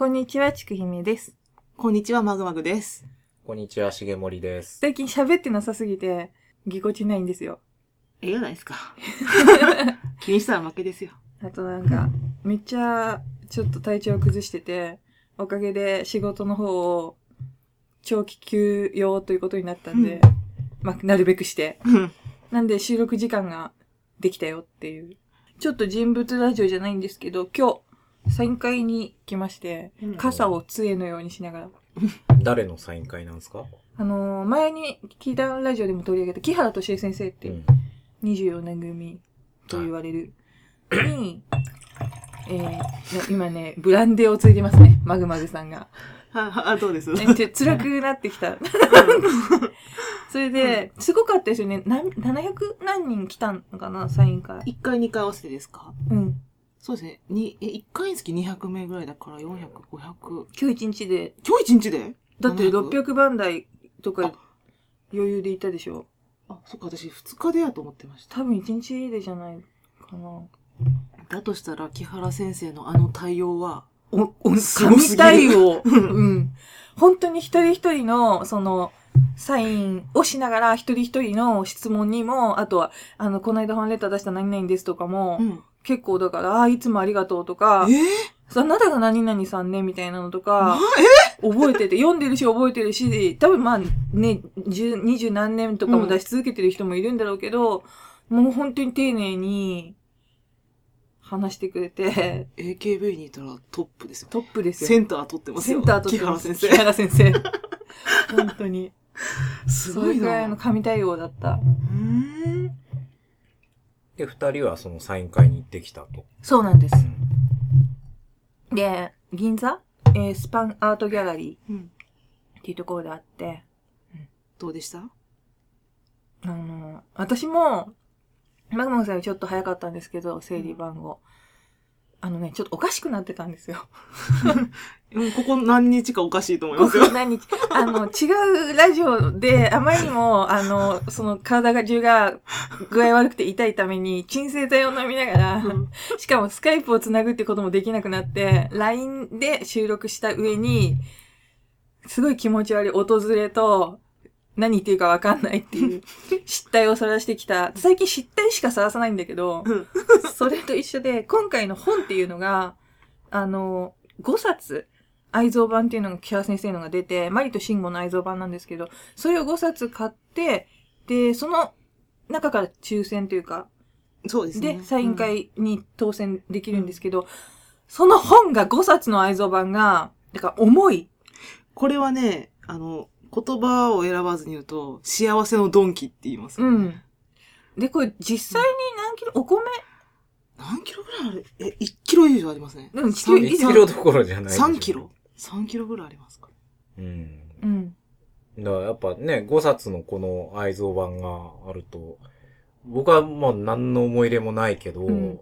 こんにちは、ちくひめです。こんにちは、マグマグです。こんにちは、しげもりです。最近喋ってなさすぎて、ぎこちないんですよ。ええじゃないですか。気にしたら負けですよ。あとなんか、めっちゃ、ちょっと体調を崩してて、おかげで仕事の方を、長期休養ということになったんで、まあ、なるべくして。うんなんで収録時間ができたよっていう。ちょっと人物ラジオじゃないんですけど、今日、サイン会に来ましてうん、傘を杖のようにしながら。誰のサイン会なんですか？あのー前に聞いたラジオでも取り上げた木原敏恵先生ってうん。24年組と言われる、に、えー、今ね、ブランデーをついてますね、マグマグさんが。は、は、どうですえちょ辛くなってきた。それで、すごかったですよね。な700何人来たのかな、サイン会。1回2回合わせてですか？うん。そうですね。に、え、1回につき200名ぐらいだから400、500。今日一日で、今日1日で？だって700 600番台とかあ余裕でいたでしょ。あ、そっか、私2日でやと思ってました。多分一日でじゃないかな。だとしたら、木原先生のあの対応は、お、お、神る対応。うん。本当に一人一人の、その、サインをしながら一人一人の質問にも、あとは、あの、この間本レター出した何々ですとかも、うん。結構だから、ああ、いつもありがとうとかえ、ー、あなたが何々さんね、みたいなのとあ？か、覚えてて、読んでるし覚えてるし、多分まあね、十、二十何年とかも出し続けてる人もいるんだろうけど、もう本当に丁寧に話してくれて、え ?AKB にいたらトップですよ。トップですよ。センター取ってますよ。センター取って木原ます先生。木原先生。本当に。すごいそれぐらいな。の神対応だった。うーん。で、二人はそのサイン会に行ってきたと。そうなんですう。んで、銀座？えースパンアートギャラリうん。ーっていうところであって、どうでした？あの、私も、マグマグさんよりちょっと早かったんですけど、整理番号。あのね、ちょっとおかしくなってたんですよ。うん、ここ何日かおかしいと思いこますよこ。何日、あの、違うラジオで、あまりにも、あの、その体が中が具合悪くて痛いために、鎮静剤を飲みながら、しかもスカイプをつなぐってこともできなくなって、LINE で収録した上に、すごい気持ち悪い訪れと、何言っていうかわかんないっていう 失態を晒してきた。最近失態しか晒さないんだけど、うん それと一緒で、今回の本っていうのが、あの、5冊、愛蔵版っていうのが木原先生のが出て、マリと慎吾の愛蔵版なんですけど、それを5冊買って、で、その中から抽選というか、そうですね。で、サイン会に当選できるんですけど、その本が5冊の愛蔵版が、だから重い。これはね、あの、言葉を選ばずに言うと、幸せのドンキって言います。うん。で、これ実際に何キロ、お米？何キロぐらいある？え、1キロ以上ありますね。うん一キロ3以上1キロどころじゃないでしょ3キロ ?3 キロぐらいありますか？うん。うん。だからやっぱね、5冊のこの愛蔵版があると、僕はもう何の思い入れもないけど、うん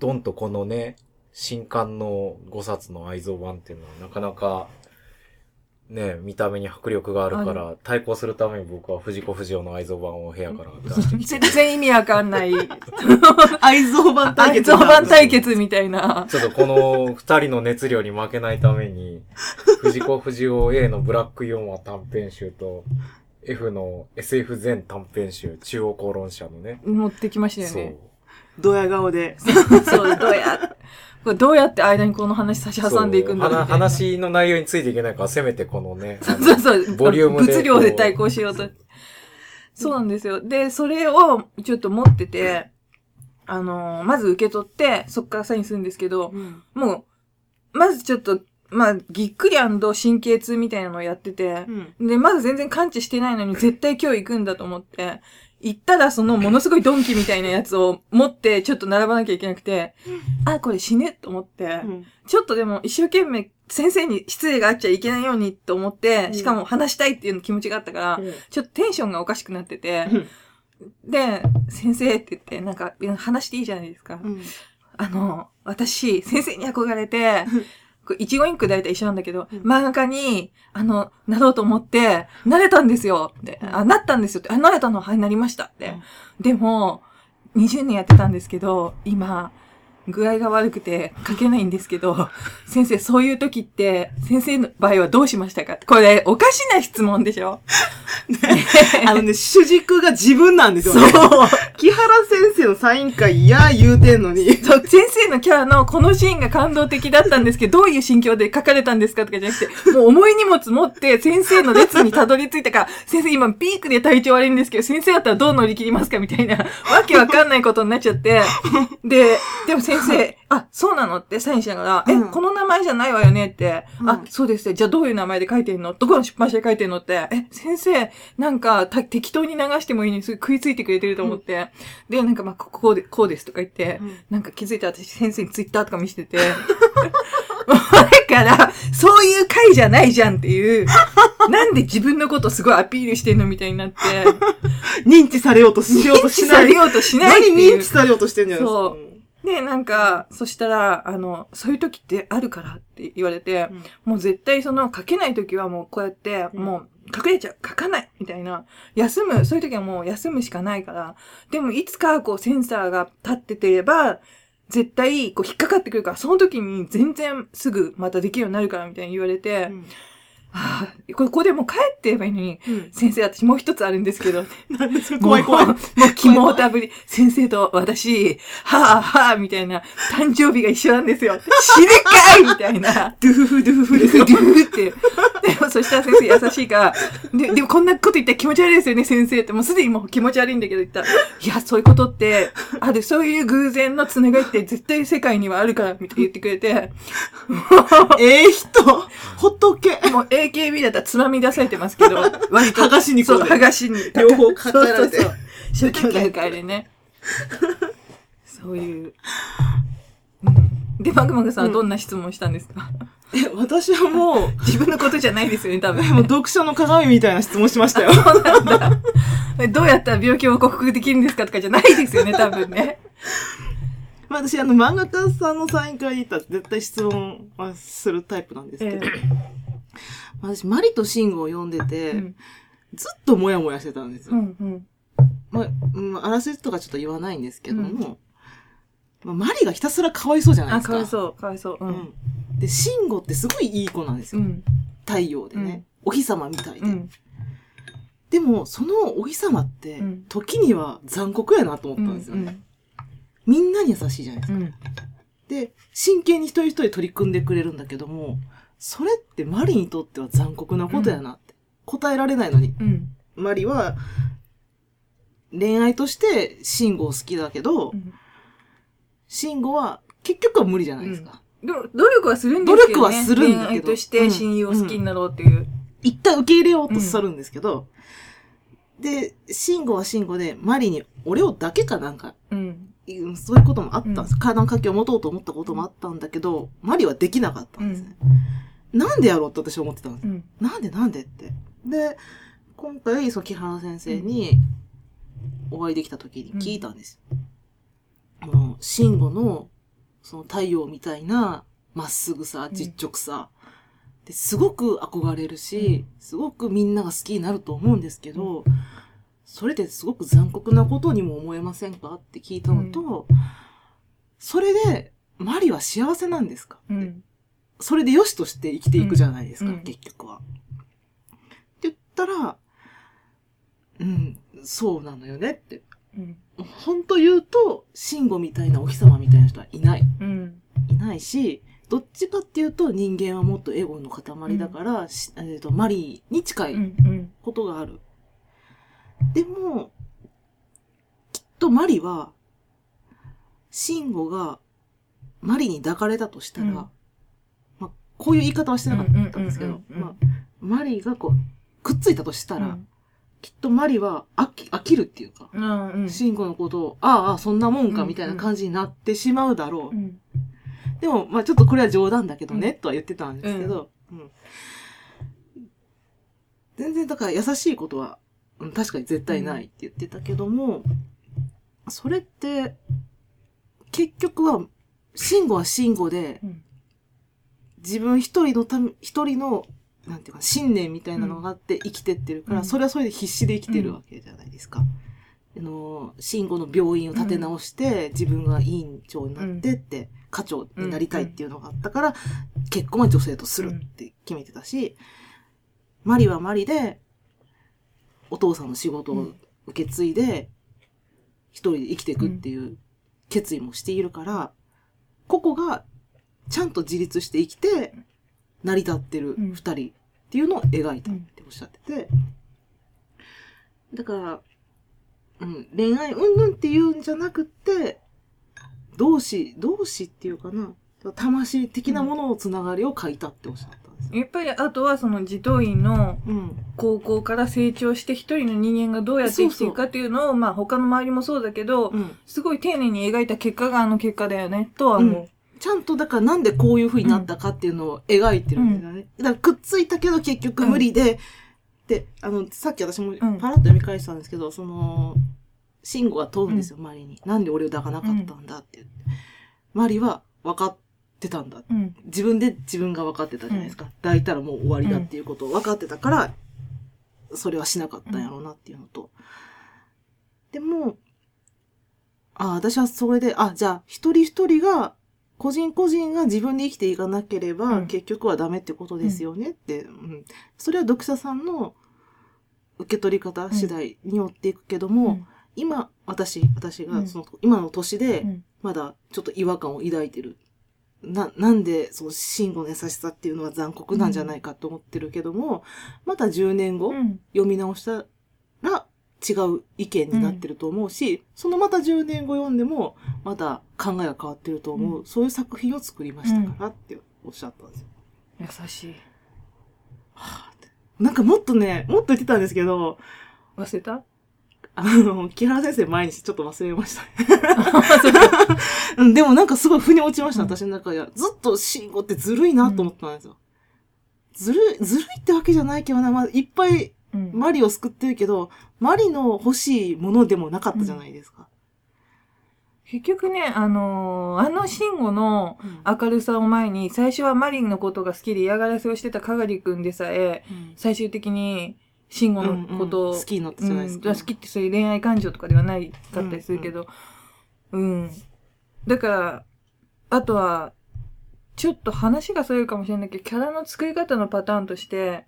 ドンとこのね、新刊の5冊の愛蔵版っていうのはなかなか、ね、見た目に迫力があるかあら、対抗するために僕は藤子不二雄の愛蔵版を部屋から出してきて 全、然意味わかんない。愛蔵版対愛決。蔵版対決みたいな。ちょっとこの二人の熱量に負けないために、藤子不二雄 A のブラック4話短編集と、F の SF 全短編集、中央公論者のね。持ってきましたよそうね。。ドヤ顔で。そう、どうや、これどうやって間にこの話差し挟んでいくんだろう話話の内容についていけないから、せめてこのね、あのそうそう。ボリュームで物量で対抗しようと。そうなんですよ。で、それをちょっと持ってて、あのーまず受け取って、そっからサインするんですけど、うん。もう、まずちょっと、まあ、ぎっくり神経痛みたいなのをやっててう、ん。で、まず全然感知してないのに絶対今日行くんだと思って、行ったらそのものすごいドンキみたいなやつを持ってちょっと並ばなきゃいけなくて、あ、これ死ぬと思って、うん。ちょっとでも一生懸命先生に失礼があっちゃいけないようにと思って、うん。しかも話したいっていう気持ちがあったから、ちょっとテンションがおかしくなってて、で、先生って言って、なんか話していいじゃないですか。うん。あの、私、先生に憧れて一語インク大体一緒なんだけど、うん。漫画家に、あの、なろうと思って、なれたんですよ。って、うん。あ、なったんですよ。って、あ、なれたのはい、なりました。って。うん。でも、20年やってたんですけど、今、具合が悪くて書けないんですけど、先生、そういう時って、先生の場合はどうしましたか？これ、おかしな質問でしょ？あのね、主軸が自分なんですよそうね。。木原先生のサイン会、いや言うてんのに。そう先生のキャラのこのシーンが感動的だったんですけど、どういう心境で書かれたんですかとかじゃなくて、もう重い荷物持って先生の列にたどり着いたから、先生今ピークで体調悪いんですけど、先生だったらどう乗り切りますかみたいな、わけわかんないことになっちゃって、で、でも先生、あ、そうなの？ってサインしながら、え、うん。この名前じゃないわよね？って、うん。あ、そうです。ね。じゃあどういう名前で書いてんの？どこの出版社で書いてんのって、え、先生、なんかた適当に流してもいいのにす。ぐ食いついてくれてると思って、で、なんかまあ、ここうで、こうですとか言って、なんか気づいたら私先生にツイッターとか見せてて、だから、そういう回じゃないじゃんっていう、なんで自分のことすごいアピールしてんのみたいになって、認知されようとしようとしない。されようとしないっていう。何認知。されようとしてんじゃないですか？そで、なんか、そしたら、あの、そういう時ってあるからって言われて、うん。もう絶対その書けない時はもうこうやって、うん。もう隠れちゃう、書かないみたいな。休む、そういう時はもう休むしかないから。でもいつかこうセンサーが立っててれば、絶対こう引っかかってくるから、その時に全然すぐまたできるようになるからみたいに言われて、うんはあ、ここでもう帰ってればいいのに、うん先生私もう一つあるんですけど、なんですか怖い怖い。もう、肝をたぶり、先生と私、はぁはぁみたいな、誕生日が一緒なんですよ。死ぬかいみたいな。ドゥフフドゥフフ。ドゥフって。でも、そしたら先生優しいから、で、でもこんなこと言ったら気持ち悪いですよね、先生って。もうすでにもう気持ち悪いんだけど言ったら、いや、そういうことって、ある、そういう偶然のつながりって絶対世界にはあるから、みたいな言ってくれて、ええ人、ほっとけ。もう AKB だったらつまみ出されてますけど、割と。剥がしにこそうう、剥がしに。両方抱えられてそうそうそう。初兄弟会でね。そういう。うん。で、マグマグさんはどんな質問したんですか、え、私はもう、自分のことじゃないですよね、多分、もう読者の鏡みたいな質問しましたよ。どうやったら病気を克服できるんですかとかじゃないですよね、多分ね。まあ私、あの、漫画家さんのサイン会に行ったら絶対質問はするタイプなんですけど、えまあ私、マリとシンゴを読んでて、うん。ずっとモヤモヤしてたんですよ。うん、うん。まあ、うん、あらすじとかちょっと言わないんですけども、まあ、マリがひたすらかわいそうじゃないあ、ですか。かわいそう、かわいそう。う。うんん。で、シンゴってすごいいい子なんですよ。うん。太陽でね。お日様みたいで。うん。でも、そのお日様ってうん、時には残酷やなと思ったんですよね。みんなに優しいじゃないですか。うん。で、真剣に一人一人取り組んでくれるんだけども、それってマリにとっては残酷なことやなって。答えられないのに。うん。マリは、恋愛としてシンゴを好きだけど、うん。シンゴは結局は無理じゃないですか。でも、努力はするんですけど、ね。努力はするんだけど恋愛として親友を好きになろうっていう。一旦受け入れようとするんですけど、で、シンゴはシンゴで、マリに俺をだけかなんか、うん。うんそういうこともあったんです。体の関係を持とうと思ったこともあったんだけど、マリはできなかったんですね。なんでやろうって私は思ってたんです。うん。なんでなんでって。で、今回、その木原先生にお会いできた時に聞いたんです。もう、慎吾の、その太陽みたいな、まっすぐさ、実直さ、ですごく憧れるし、すごくみんなが好きになると思うんですけど、それってすごく残酷なことにも思えませんか？って聞いたのと、それで、マリは幸せなんですか？うん。それで良しとして生きていくじゃないですか、うん結局は。って言ったら、うん、そうなのよねって。うん。本当言うと、シンゴみたいなお日様みたいな人はいない。うん。いないし、どっちかっていうと人間はもっとエゴの塊だから、しえーとマリーに近いうん。うん。ことがある。でも、きっとマリは、シンゴがマリに抱かれたとしたら、うんまあ、こういう言い方はしてなかったんですけど、うんうんうんうんまあ、マリがこう、くっついたとしたら、うんきっとマリは飽き飽きるっていうか、うん。うん。シンゴのことを、ああそんなもんか、うんみたいな感じになってしまうだろう。うん。でも、まあちょっとこれは冗談だけどね、とは言ってたんですけど、うん全然だから優しいことは、うん確かに絶対ないって言ってたけども、それって、結局は、慎吾は慎吾で、うん。自分一人のため、一人の、なんていうか、信念みたいなのがあって生きてってるから、うん。それはそれで必死で生きてるわけじゃないですか。あの、慎吾の病院を立て直して、自分が委員長になってって、課長になりたいっていうのがあったから、結婚は女性とするって決めてたし、マリはマリで、お父さんの仕事を受け継いで、一人で生きていくっていう決意もしているから、ここがちゃんと自立して生きて、成り立ってる二人っていうのを描いたっておっしゃってて、だから、うん、恋愛云々っていうんじゃなくって、同志、同志っていうかな、魂的なもののつながりを書いたっておっしゃったんですよ。やっぱりあとはその児童院のうん。高校から成長して一人の人間がどうやって生きていくかっていうのを、まあ他の周りもそうだけど、うん。すごい丁寧に描いた結果があの結果だよね、とは思う。ちゃんとだからなんでこういう風になったかっていうのを描いてるんだよね。だからくっついたけど結局無理で、で、あの、さっき私もパラッと読み返したんですけど、その、慎吾が問うんですよ、マリに。なんで俺を抱かなかったんだって言って。マリは分かってたんだ。うん。自分で自分が分かってたじゃないですか。抱いたらもう終わりだっていうことを分かってたから、それはしなかったんやろうなっていうのと。でも、ああ、私はそれで、あ、じゃあ、一人一人が、個人個人が自分で生きていかなければ、うん結局はダメってことですよねって、うん。それは読者さんの受け取り方次第によっていくけども、うん今、私、私うんがその、今の年で、うんまだちょっと違和感を抱いてる。な、なんで、その、慎吾の優しさっていうのは残酷なんじゃないかと思ってるけども、また10年後、うん。読み直したら違う意見になってると思うし、そのまた10年後読んでも、また考えが変わってると思う、うそういう作品を作りましたからっておっしゃったんですよ。優しい。はあってなんかもっとね、もっと言ってたんですけど、忘れた？あの、木原先生前にしてちょっと忘れましたね。うんでもなんかすごい腑に落ちました、うん私の中では。ずっと慎吾ってずるいなと思ったんですよ。ずるい、ずるいってわけじゃないけどな、まあ、いっぱいうん。マリを救ってるけど、マリの欲しいものでもなかったじゃないですか。結局ね、あのーあの慎吾のうん明るさを前に、最初はマリンのことが好きで嫌がらせをしてたかがりくんでさえ、最終的に慎吾のことを、うんうん好きになったじゃないですか。うん。好きってそういう恋愛感情とかではないかったりするけど、うん、だから、あとは、ちょっと話がそれるかもしれないけど、キャラの作り方のパターンとして、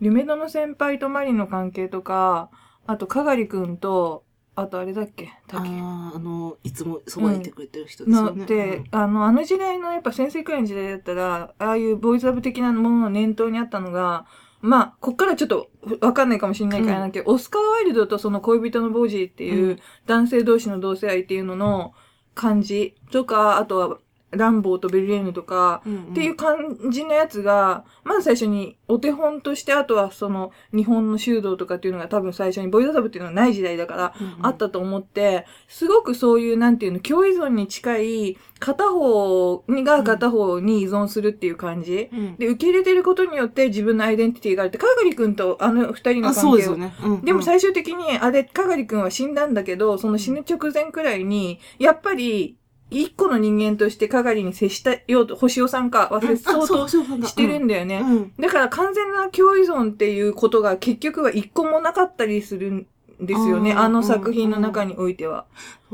夢野の先輩とマリンの関係とか、あと、かがりくんと、あとあれだっけ？あ竹。あ、あの、いつもそばにいてくれてる人ですよね。のって、あの、あの時代のやっぱ先生くらいの時代だったら、ああいうボーイズラブ的なものの念頭にあったのが、まあ、こっからちょっとわかんないかもしれないからなけど、オスカー・ワイルドとその恋人のボージーっていううん。男性同士の同性愛っていうのの感じとか、あとはランボーとベルレーヌとか、っていう感じのやつが、まず最初にお手本として、あとはその日本の修道とかっていうのが多分最初にボイドサブっていうのがない時代だから、あったと思って、すごくそういう、なんていうの、共依存に近い、片方にが片方に依存するっていう感じ。うんで、受け入れてることによって自分のアイデンティティがあるって、かがりくんとあの二人のあ、関係を。そうですよね。うんうんでも最終的に、あれ、かがりくんは死んだんだけど、その死ぬ直前くらいに、やっぱり、一個の人間としてかがりに接したようと、星尾さんか忘れ、そうそうなんだ。してるんだよね。うん。だから完全な共依存っていうことが結局は一個もなかったりするんですよね。あの作品の中においては。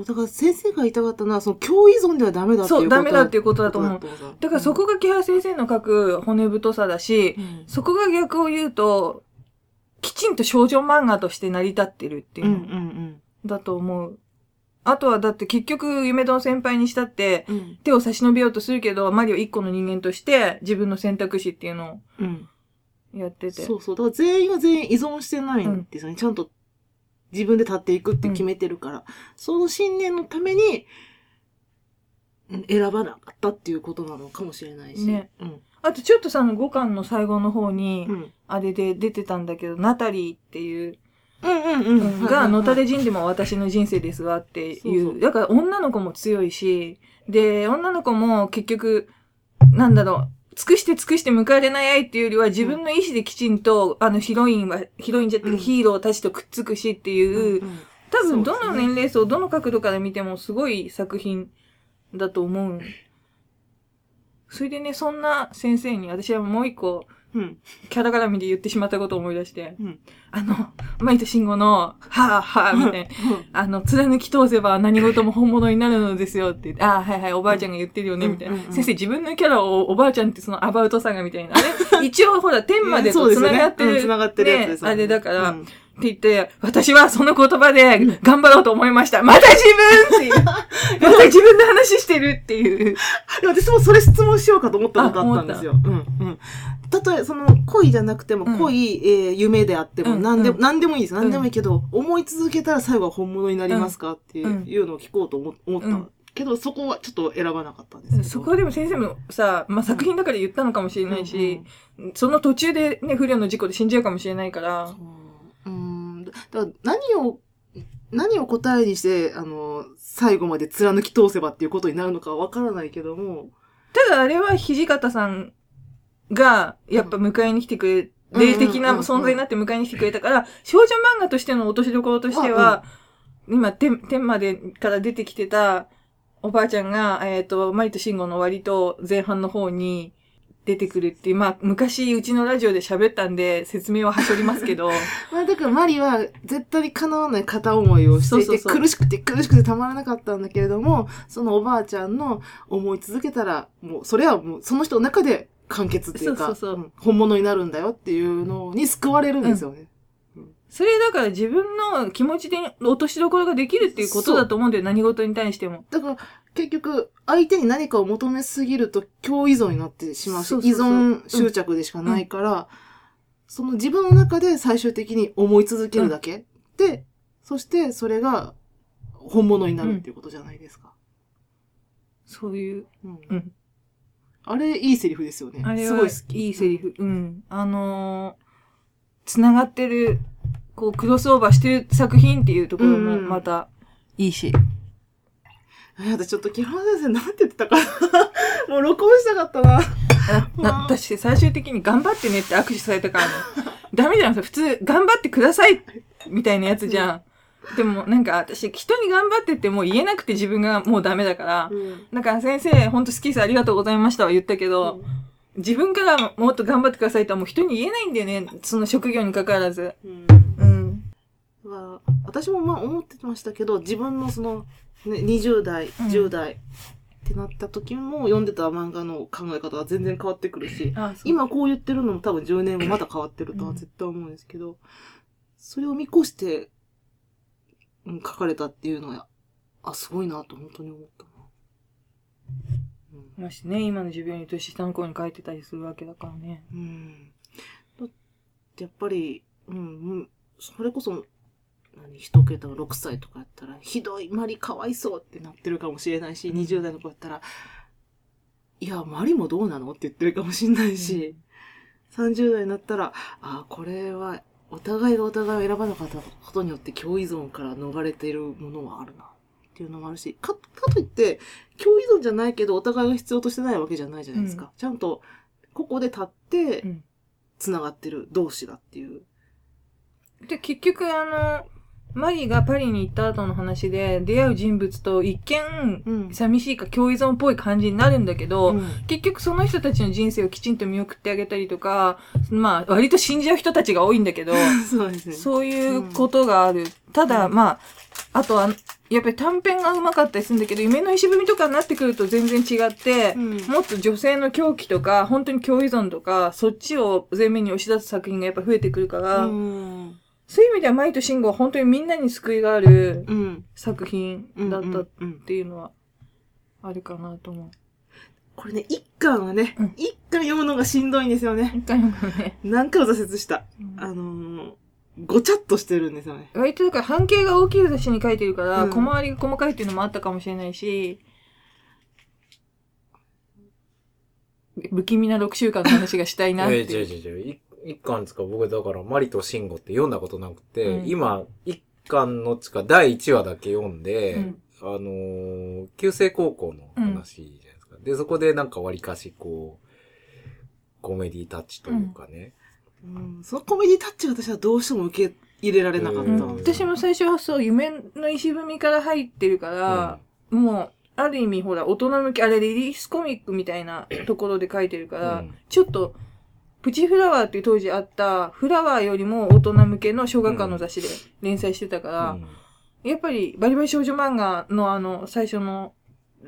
だから先生が言いたかったのは、その共依存ではダメだっていうことそうダメだっていうことだと思うだからそこが木原先生の書く骨太さだし、うん。そこが逆を言うと、きちん。と少女漫画として成り立ってるっていうだと思う。あとはだって結局夢の先輩にしたって、うんうん手を差し伸べようとするけど、マリオ一個の人間として自分の選択肢っていうのうんをやってて。そうそう。だから全員が全員依存してないんですよね。ちゃんと自分で立っていくって決めてるから。その信念のために、うん選ばなかったっていうことなのかもしれないし。ねうん。あとちょっとさ、あの5巻の最後の方に、うん。あれで出てたんだけど、ナタリーっていう、うんうんうん。が、のたれじ死ん。でも私の人生ですわっていう。だから女の子も強いし、で、女の子も結局、なんだろう、尽くして尽くして迎えれない愛っていうよりは自分の意思できちんと、あのヒロインは、ヒロインじゃって、うん。ヒーローたちとくっつくしっていう、うん多分どの年齢層、どの角度から見てもすごい作品だと思う。それでね、そんな先生に私はもう一個うん。キャラ絡みで言ってしまったことを思い出して、うん。あの、マイとシンゴの、はぁはぁみたいな、あの、貫き通せば何事も本物になるのですよって。言って、ああ、はいはい、おばあちゃんが言ってるよね、みたいな。うん。うん。うん先生、自分のキャラをおばあちゃんってそのアバウトさがみたいな。あれ一応ほら、天までと繋がってる。うん。繋がってるやつですねあれだから、うんって言って、私はその言葉で頑張ろうと思いました。また自分っていう。また自分の話してるっていう。私もそれ質問しようかと思ったことあったんですよ。うん、うん。たとえ、その、恋じゃなくても、うん恋、えー夢であっても、うん何でも、うん何でもいいです。ん何でもいいけど、思い続けたら最後は本物になりますかっていう,、のを聞こうと思思った、うんけど、そこはちょっと選ばなかったんです。そこはでも先生もさ、まあ、作品だから言ったのかもしれないし、その途中でね、不良の事故で死んじゃうかもしれないから、そううん。だから何を、何を答えにして、あの、最後まで貫き通せばっていうことになるのかはわからないけども、ただあれは土方さんが、やっぱ迎えに来てくれ、うん。霊的な存在になって迎えに来てくれたから、少女漫画としての落としどころとしては、今、天、天までから出てきてた、おばあちゃんが、えっ、と、マリとシンゴの割と前半の方に出てくるっていう、まあ、昔うちのラジオで喋ったんで説明ははしょりますけど、まあだからマリは絶対に叶わない片思いをしていて苦しくて苦しくてたまらなかったんだけれども、そのおばあちゃんの思い続けたら、もうそれはもうその人の中で完結っていうか、そうそうそう。ん本物になるんだよっていうのに救われるんですよね。それだから自分の気持ちで落としどころができるっていうことだと思うんだよ、何事に対しても。だから結局相手に何かを求めすぎると共依存になってしまうし、依存執着でしかないから、その自分の中で最終的に思い続けるだけ、で、そしてそれが本物になるっていうことじゃないですか。そういう、うんうん。あれ、いいセリフですよね。あれはすごい好き。いいセリフ。うん。あのー、繋がってる、こう、クロスオーバーしてる作品っていうところもうんまたいいし。え、私ちょっと木原先生なんて言ってたかなもう録音したかったな。あな私、最終的に頑張ってねって握手されたからね。ダメじゃん。普通、頑張ってくださいみたいなやつじゃん。でも、なんか私、人に頑張ってってもう言えなくて自分がもうダメだから。だから先生、ほんと好きです。ありがとうございましたは言ったけど、自分からもっと頑張ってくださいとはもう人に言えないんだよね。その職業に関わらず。うんうん。は私もまあ思ってましたけど、自分のその、ね、20代、うん10代ってなった時も読んでた漫画の考え方が全然変わってくるし、あそう今こう言ってるのも多分10年後また変わってるとは絶対思うんですけど、それを見越して、うん、書かれたっていうのは、あ、すごいなと本当に思ったな。うんましてね、今の自分より年下の子に書いてたりするわけだからね。うん。だってやっぱり、うん、うんそれこそ、何、一桁が6歳とかやったら、ひどい、マリかわいそうってなってるかもしれないし、20代の子やったら、いや、マリもどうなのって言ってるかもしれないし、30代になったら、あ、これは、お互いがお互いを選ばなかったことによって共依存から逃れているものはあるな。っていうのもあるし、か、かといって、共依存じゃないけど、お互いが必要としてないわけじゃないじゃないですか。うんちゃんと、ここで立ってう、ん。繋がってる同士だっていう。で、結局あの、マリがパリに行った後の話で出会う人物と一見、うん寂しいか共依存っぽい感じになるんだけど、うん結局その人たちの人生をきちんと見送ってあげたりとか、まあ割と死んじゃう人たちが多いんだけど、そうですね。そういうことがある。ただ、うんまあ、あとは、やっぱり短編が上手かったりするんだけど、夢の石踏みとかになってくると全然違って、うんもっと女性の狂気とか、本当に共依存とか、そっちを前面に押し出す作品がやっぱ増えてくるから、うん。そういう意味では、マイとシンゴは本当にみんなに救いがあるうん。作品だったっうん。ていうのは、あるかなと思う。これね、一巻はねうん、一巻読むのがしんどいんですよね。一回読むね。何回も挫折した。あのー、ごちゃっとしてるんですよね。割とだから半径が大きい雑誌に書いてるから、うん小回りが細かいっていうのもあったかもしれないし、不気味な6週間の話がしたいなっえていう。違う違う違う。い一巻ですか？僕だから、マリとシンゴって読んだことなくて、うん今、一巻のつか第1話だけ読んで、うんあのー、旧制高校の話じゃないですか。で、そこでなんか割かしこう、コメディタッチというかね。うん。そのコメディタッチが私はどうしても受け入れられなかった。私も最初はそう、夢の石踏みから入ってるから、もう、ある意味ほら、大人向け、あれリリースコミックみたいなところで書いてるから、うんちょっと、プチフラワーっていう当時あった、フラワーよりも大人向けの小学館の雑誌で連載してたから、うん。やっぱりバリバリ少女漫画のあの、最初の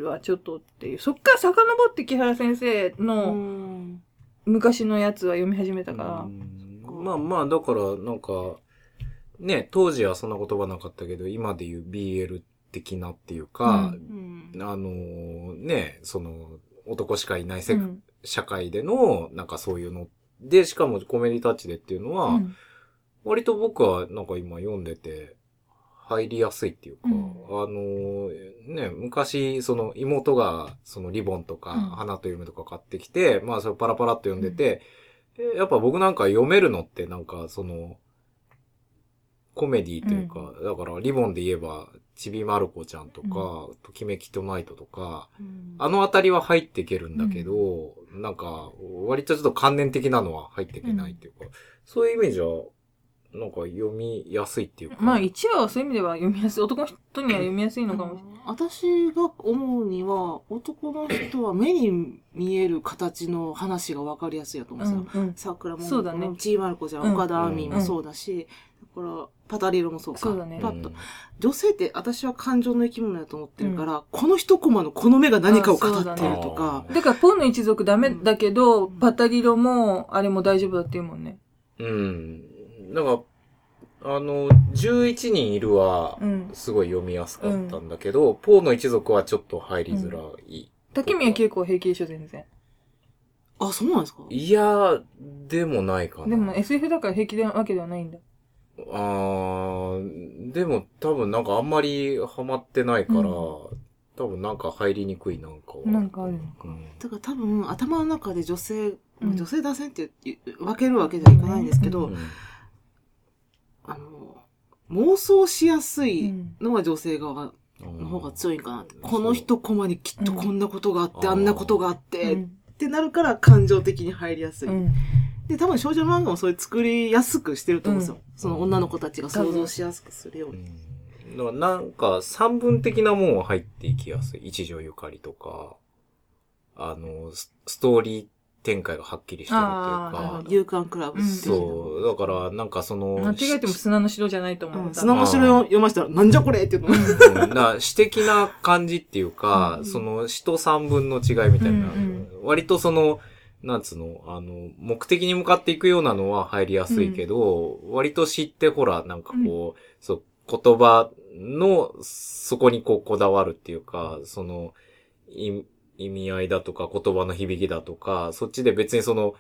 はちょっとっていう、そっから遡って木原先生うのん。昔のやつは読み始めたから、うん。まあまあ、だから、なんか、ね、当時はそんな言葉なかったけど、今で言う BL 的なっていうか、うん。あのね、その、男しかいない世、うん。社会での、なんかそういうので、しかもコメディタッチでっていうのは、うん。割と僕はなんか今読んでて、入りやすいっていうか、うん。あのね、昔、その妹が、そのリボンとか、うん。花と夢とか買ってきて、まあそれパラパラっと読んでて、えやっぱ僕なんか読めるのってなんかその、コメディというか、だからリボンで言えば、ちびまる子ちゃんとか、ときめきとナイトとか、あのあたりは入っていけるんだけど、なんか、割とちょっと関連的なのは入っていけないっていうか、そういうイメージは、なんか読みやすいっていうか。まあ一話はそういう意味では読みやすい、男の人には読みやすいのかもしれない。私が思うには、男の人は目に見える形の話が分かりやすいやと思うんですよ。うんうん桜もそうだねちーまる子ちゃん、うん岡田亜美もそうだし、だから、パタリロもそうか。そうだねパッと。女性って私は感情の生き物だと思ってるから、この一コマのこの目が何かを語っているとか、だから、ポンの一族ダメだけど、うんパタリロも、あれも大丈夫だって言うもんね。うん。なんか、あの、11人いるはう、ん。すごい読みやすかったんだけど、ポーの一族はちょっと入りづらい。竹宮恵子は平気でしょ、全然。あ、そうなんですか？いや、でもないかな。でも SF だから平気なわけではないんだ。あーでも多分なんかあんまりハマってないから、うん多分なんか入りにくいなんかは。なんかあるのかうんだから多分頭の中で女性、うん女性男性って言う分けるわけじゃいかないんですけど、うんあの、妄想しやすういん。のは女性側の方が強いかなって。うんこの一コマにきっとこんなことがあって、うんあんなことがあって、っうん。てなるから感情的に入りやすい。うん。で、多分少女漫画もそういう作りやすくしてると思うんですよ。うん。その女の子たちが想像しやすくするように。うん。だからなんか三分的なもんは入っていきやすい。一条ゆかりとか、あの、スストーリー展開がはっきりしてるっていうか。ど、勇敢クラブっていうそう、だからなんかその、間違えても砂の城じゃないと思う。うん。砂の城を読ましたら、なんじゃこれっていうの。うん。な詩的な感じっていうか、うん。その詩と三分の違いみたいな、うん。割とその、なんつうの、あの、目的に向かっていくようなのは入りやすいけど、割と詩ってほら、なんかこう、そう、言葉の、そこにこうこだわるっていうか、その、い意味合いだとか言葉の響きだとか、そっちで別にその、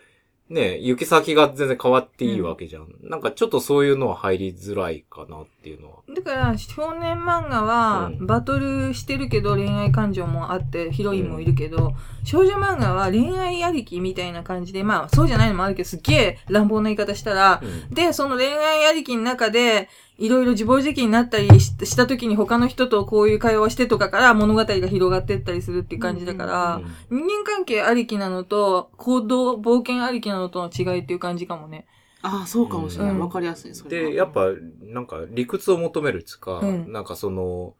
ね、行き先が全然変わっていいわけじゃん。なんかちょっとそういうのは入りづらいかなっていうのは。だから、少年漫画はう、んバトルしてるけど恋愛感情もあって、ヒロインもいるけど、少女漫画は恋愛ありきみたいな感じで、まあ、そうじゃないのもあるけど、すっげえ乱暴な言い方したら、うんで、その恋愛ありきの中で、いろいろ自暴自棄になったりしした時に他の人とこういう会話をしてとかから物語が広がってったりするっていう感じだから、人間関係ありきなのと、行動、冒険ありきなのとの違いっていう感じかもね。ああ、そうかもしれない。うんわかりやすい。それはで、やっ、ぱ、なんか理屈を求めるっつうか、うんなんかその、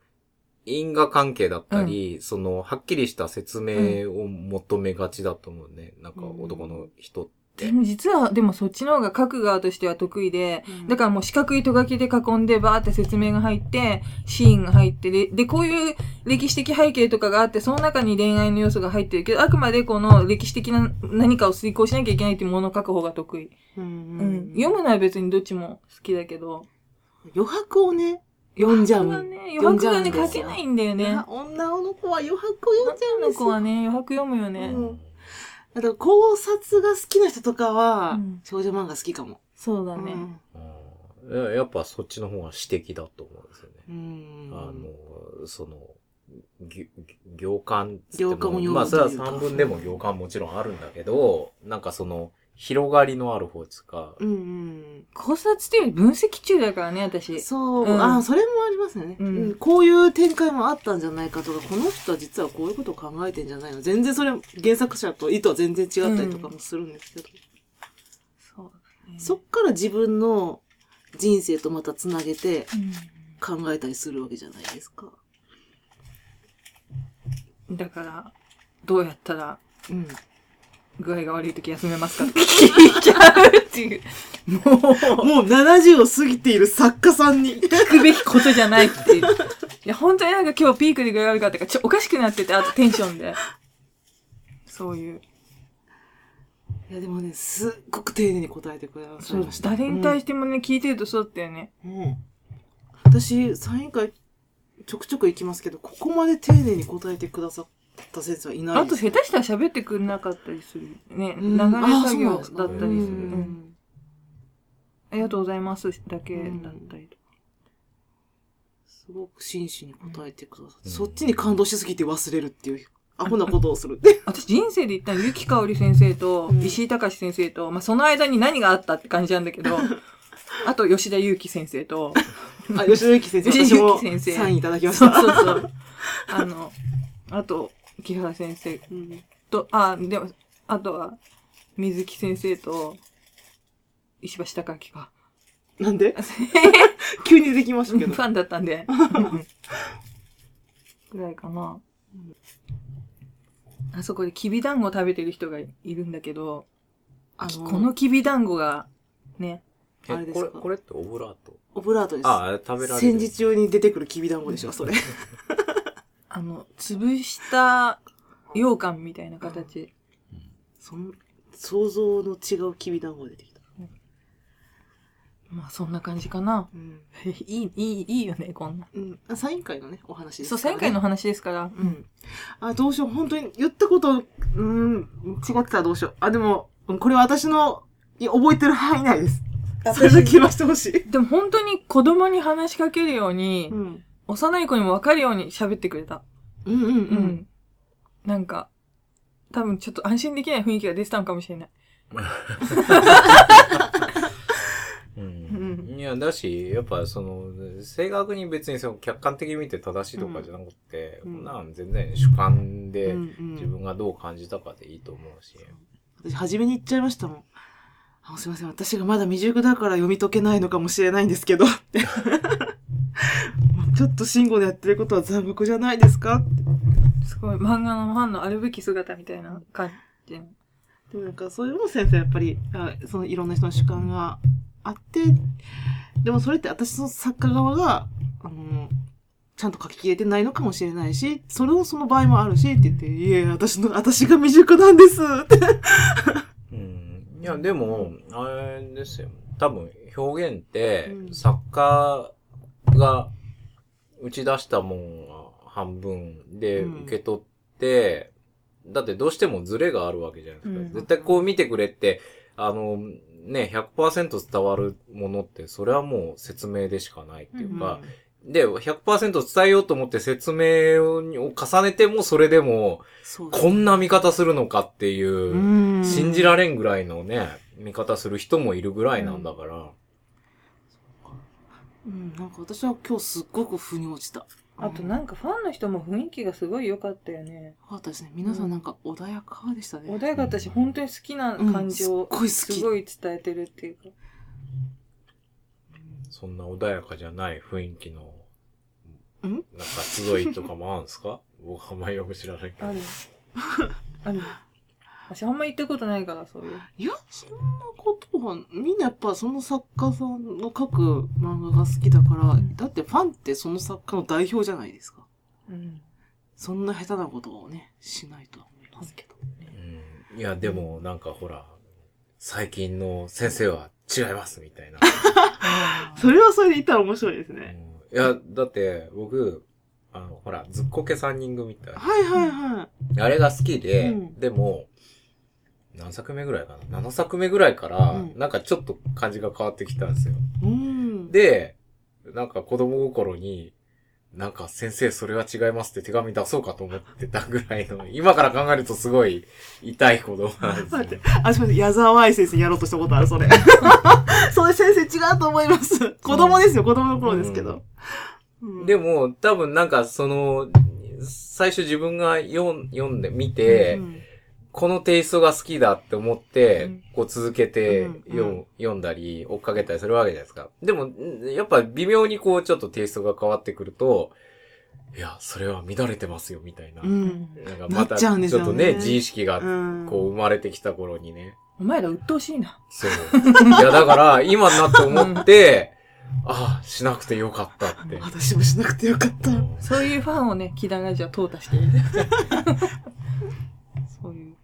因果関係だったり、その、はっきりした説明を求めがちだと思うね。なんか男の人って。でも実は、でもそっちの方が書く側としては得意で、うんだからもう四角いと書きで囲んでバーって説明が入って、シーンが入ってで、で、こういう歴史的背景とかがあって、その中に恋愛の要素が入ってるけど、あくまでこの歴史的な何かを遂行しなきゃいけないっていうものを書く方が得意。うんうん。読むのは別にどっちも好きだけど。余白をね、読んじゃう。余白はね、余白がね、書けないんだよね。女の子は余白を読んじゃうん女のですよ。子はね、余白読むよね。うんだから考察が好きな人とかは、うん少女漫画好きかも。そうだね。うんうんややっぱそっちの方が詩的だと思うんですよね。うんあの、その、ぎ行間っつって行間を読むまあそれはというか三分でも行間もちろんあるんだけど、なんかその、広がりのある方っつうか、うんうん。考察っていうより分析中だからね、私。そう、うんあ、それもありますよね、うんうんこういう展開もあったんじゃないかとか、この人は実はこういうことを考えてんじゃないの全然それ、原作者と意図は全然違ったりとかもするんですけど、そうだね。そっから自分の人生とまたつなげてうん考えたりするわけじゃないですか。だから、どうやったらうん。具合が悪い時休めますか？って聞いちゃうっていう。もう、もう70を過ぎている作家さんに。聞くべきことじゃないっていう。いや、本当になんか今日ピークで具合悪かったから、ちょ、おかしくなってて、あとテンションで。そういう。いや、でもね、すっごく丁寧に答えてくださそういまし、た。誰に対してもね、聞いてるとそうだったよね。うん。うん私、サイン会ちょくちょく行きますけど、ここまで丁寧に答えてくださった先生はいないあと。下手したら喋ってくれなかったりする。ね、うん流れあ作業だったりする。ううんんありがとうございますだけだったりとか。すごく真摯に答えてくださって、うんそっちに感動しすぎて忘れるっていう、アホなことをするって。私人生で言ったら、ゆきかおり先生とうん、石井隆先生と、まあ、その間に何があったって感じなんだけど、あと、吉田祐樹先生と、あ、吉田ゆき先生、吉田先生サインいただきましそうた。そうそう。あの、あと、木原先生うんと、あ、でも、あとは、水木先生と、石橋貴明か。なんで？急にできましたけど。ファンだったんで。ぐらいかな。あそこできびだんご食べてる人がいるんだけど、あこのきびだんごが、ね、あれえ、ですか？これ、これってオブラート？オブラートです。ああ、食べられる。戦時中に出てくるきびだんごでしょ、それ。あの、潰した羊羹みたいな形。そん想像の違うきびだんごが出てきた。まあ、そんな感じかな。うん。いい、いい、いいよね、こんな。うん。あサイン会のね、お話ですそう、からね前回の話ですから。う。ん。あ、どうしよう。本当に言ったこと、うん、違ってたらどうしよう。あ、でも、うんこれは私のい覚えてる範囲内です。それだけ言わせてほしい。でも本当に子供に話しかけるように、ん。幼い子にも分かるように喋ってくれた。うんうんう。うんん。なんか、多分ちょっと安心できない雰囲気が出てたのかもしれない。うん。いや、だし、やっぱその、正確に別にその客観的に見て正しいとかじゃなくて、うんこんなん全然主観でうんうん自分がどう感じたかでいいと思うし。私、初めに言っちゃいましたもん。あすいません。私がまだ未熟だから読み解けないのかもしれないんですけど。ってちょっと慎吾でやってることは残酷じゃないですか？すごい漫画のファンのあるべき姿みたいな感じ。でもなんか、そういうのも先生やっぱり、あそのいろんな人の主観があって、でもそれって私の作家側が、あの、ちゃんと書ききれてないのかもしれないし、それをその場合もあるし、って言って、いえ、私の、私が未熟なんですって。うん。いや、でも、あれですよ。多分、表現ってう、ん作家が打ち出したもんが半分でうん。受け取って、だってどうしてもズレがあるわけじゃないですか。うん。絶対こう見てくれって、あの、ね、100%伝わるものって、それはもう説明でしかないっていうか、で、100%伝えようと思って説明を重ねても、それでも、こんな見方するのかっていう、うん。信じられんぐらいのね、見方する人もいるぐらいなんだから。うん、なんか私は今日すっごく腑に落ちた。あとなんかファンの人も雰囲気がすごい良かったよね。よかったですね。皆さんなんか穏やかでしたね。穏やかったし、本当に好きな感じをうんすっごい伝えてるっていうか。そんな穏やかじゃない雰囲気の、ん？なんか集いとかもあるんですか？僕あんまりよく知らないけどあ。る。ある。私あんま言ったことないから、そういう。いや、そんなことは、みんなやっぱその作家さんの書く漫画が好きだから、うんだってファンってその作家の代表じゃないですか。うん。そんな下手なことをね、しないとは思いますけど。うん、いや、でもなんかほら、最近の先生は違いますみたいな。それはそれで言ったら面白いですうんね。いや、だって僕、あの、ほら、ずっこけ三人組ってあるはいはいはい。あれが好きで、うんでも、何作目ぐらいかな ?7 作目ぐらいから、うんなんかちょっと感じが変わってきたんですよ。うん。で、なんか子供心に、なんか先生それは違いますって手紙出そうかと思ってたぐらいの、今から考えるとすごい痛い子供なんですよ。あ、すみません。矢沢愛先生やろうとしたことある、それ。それ先生違うと思います。子供ですよ、子供の頃ですけど。うんでも、多分なんかその、最初自分が読ん読んでみて、うんこのテイストが好きだって思って、うんこう続けてうん読,、うん読んだり、追っかけたりするわけじゃないですか。でも、んやっぱ微妙にこうちょっとテイストが変わってくると、いや、それは乱れてますよ、みたいな。うん。なんかまた、ちょっとね、自意識がうん。こう生まれてきた頃にね。お前ら鬱陶しいな。そう。いや、だから、今になって思って、ああ、しなくてよかったって。私もしなくてよかった。そういうファンをね、キダラジオは淘汰している。そういう。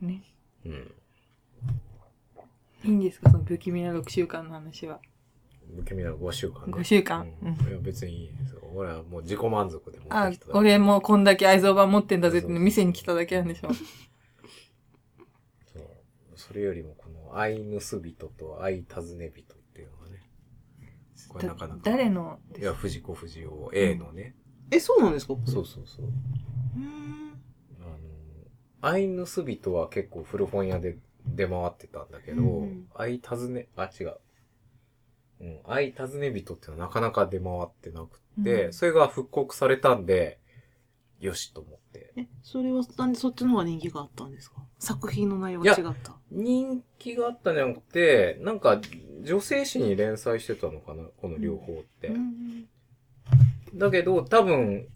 ね。うん。いいんですか？その不気味な6週間の話は。不気味な5週間ね。5週間？うんいや、別にいいですよ。俺はもう自己満足で持あってきただ、け。俺もこんだけ愛蔵版持ってんだぜって店に来ただけなんでしょ？そう。それよりも、この、愛盗人と愛尋ね人っていうのがね。これなかなか。誰のいや、藤子不二雄 A のね。え、そうなんですか？そうそうそう。うーん。あの、愛盗人は結構古本屋で出回ってたんだけど、うん愛尋ね、あ、違う。うん、愛尋ね人っていうのはなかなか出回ってなくて、うんそれが復刻されたんで、よしと思って。え、それはなんでそっちの方が人気があったんですか？作品の内容が違った。人気があったんじゃなくて、なんか、女性誌に連載してたのかなこの両方って。うんだけど、多分、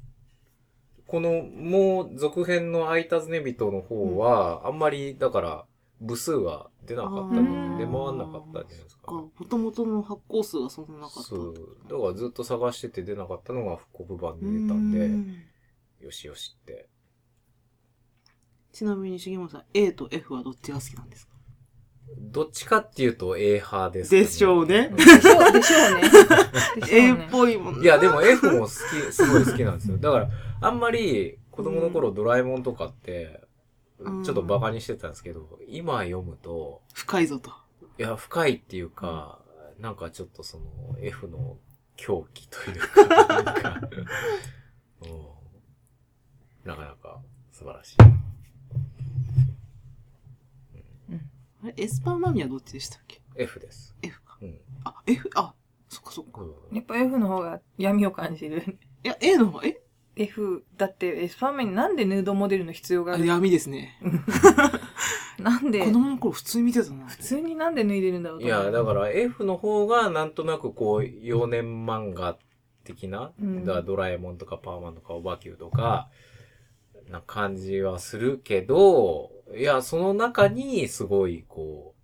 この、もう続編の愛尋ね人の方は、あんまり、だから、部数が出なかったあー出回んなかったんじゃないですか。もともとの発行数がそんななかった。そう。だからずっと探してて出なかったのが復刻版に出たんうで、んよしよしって。ちなみに重本さん、A と F はどっちが好きなんですか？どっちかっていうと A 派ですかでしょうねんでしょう、でしょうね。?A ねっぽいもんいや、でも F も好き、すごい好きなんですよ。だから、あんまり子供の頃ドラえもんとかって、うんちょっとバカにしてたんですけど、今読むと、深いぞと。いや、深いっていうか、なんかちょっとその F の狂気というか、なんかうんなかなか素晴らしい。あれエスパーマミはどっちでしたっけ？F です。?F か。うん。あ、F、あ、そっかそっか。やっぱ F の方が闇を感じる。いや、A の方が、え？F、だってエスパーメンになんでヌードモデルの必要がある？あ闇ですね。なんで？子、供の頃普通に見てたな。普通になんで脱いでるんだろういや、だから F の方がなんとなくこう、幼年漫画的な、うん。だからドラえもんとかパーマンとかオバキューとか、な感じはするけど、いや、その中にすごいこう、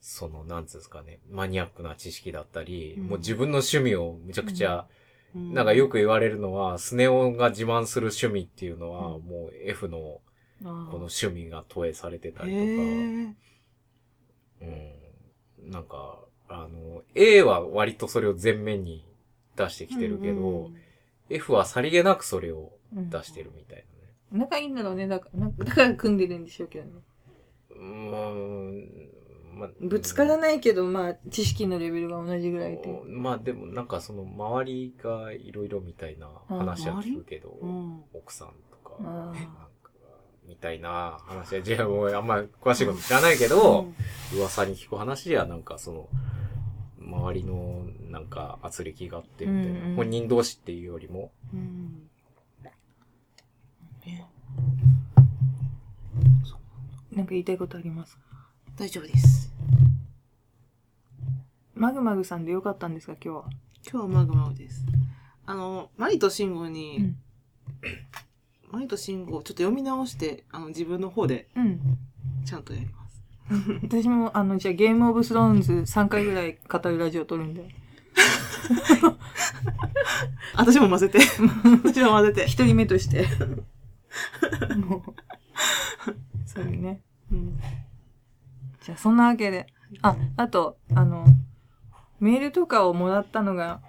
その、なんつうんですかね、マニアックな知識だったり、うん。もう自分の趣味をむちゃくちゃ、うなんかよく言われるのは、スネ夫が自慢する趣味っていうのは、うん。もう F のこの趣味が投影されてたへりとか、ー。うん。なんか、あの、A は割とそれを前面に出してきてるけど、うん F はさりげなくそれをうん出してるみたい仲いいんだろうね。だから、なんかだから組んでるんでしょうけどね。なね。うーん、ま、ぶつからないけど、まあ、知識のレベルが同じぐらいで。まあでもなんかその周りがいろいろみたいな話は聞くけど、うん。奥さんとか、なんかみたいな話は、じゃあもうあんま詳しいこと知らないけど、噂に聞く話ではなんかその、周りのなんか圧力があってみたいな、うんうん。本人同士っていうよりも、うん。えなんか言いたいことあります？大丈夫です。マグマグさんでよかったんですか、今日は？今日はマグマグです。あの、マリとシンゴに、うんマリとシンゴをちょっと読み直して、あの、自分の方でうん。ちゃんとやります。私も、あの、じゃあゲームオブスローンズ3回ぐらい語るラジオ撮るんで。私も混ぜて。私も混ぜて。一人目として。もう。そうね。うんじゃあ、そんなわけで。あ、あと、あの、メールとかをもらったのが、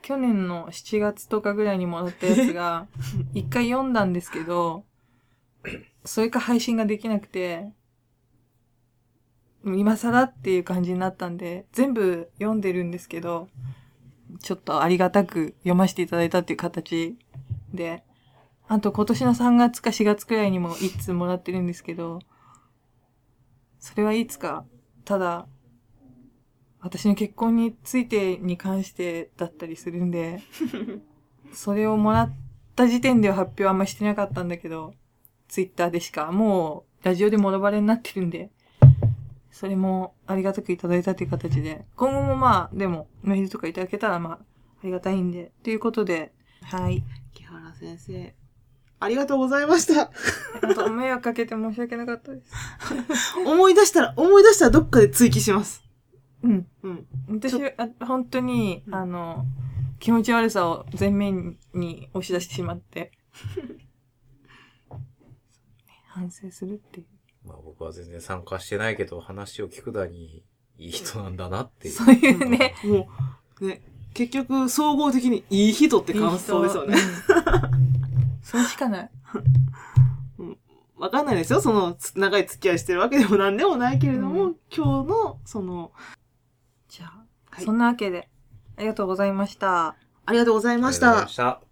去年の7月とかぐらいにもらったやつが、一回読んだんですけど、それか配信ができなくて、今更っていう感じになったんで、全部読んでるんですけど、ちょっとありがたく読ませていただいたっていう形で、あと今年の3月か4月くらいにも一通もらってるんですけど、それはいつか、ただ、私の結婚についてに関してだったりするんで、それをもらった時点では発表あんましてなかったんだけど、ツイッターでしか、もうラジオでもろバレになってるんで、それもありがたくいただいたという形で、今後もまあ、でも、メールとかいただけたらまあ、ありがたいんで、ということで、はい。木原先生、ありがとうございました。あと、迷惑かけて申し訳なかったです。思い出したら、思い出したらどっかで追記します。うん。うん。私本当に、うんあの、気持ち悪さを前面に押し出してしまって、反省するっていう。まあ僕は全然参加してないけど、話を聞くだにいい人なんだなっていう。そういうね。もう、ね、結局、総合的にいい人って感想ですよね。いいそれしかない。わかんないですよ。その、つ長い付き合いしてるわけでもなんでもないけれども、うん今日の、その、じゃあ、はいそんなわけで、ありがとうございました。ありがとうございましたありがとうございま。した。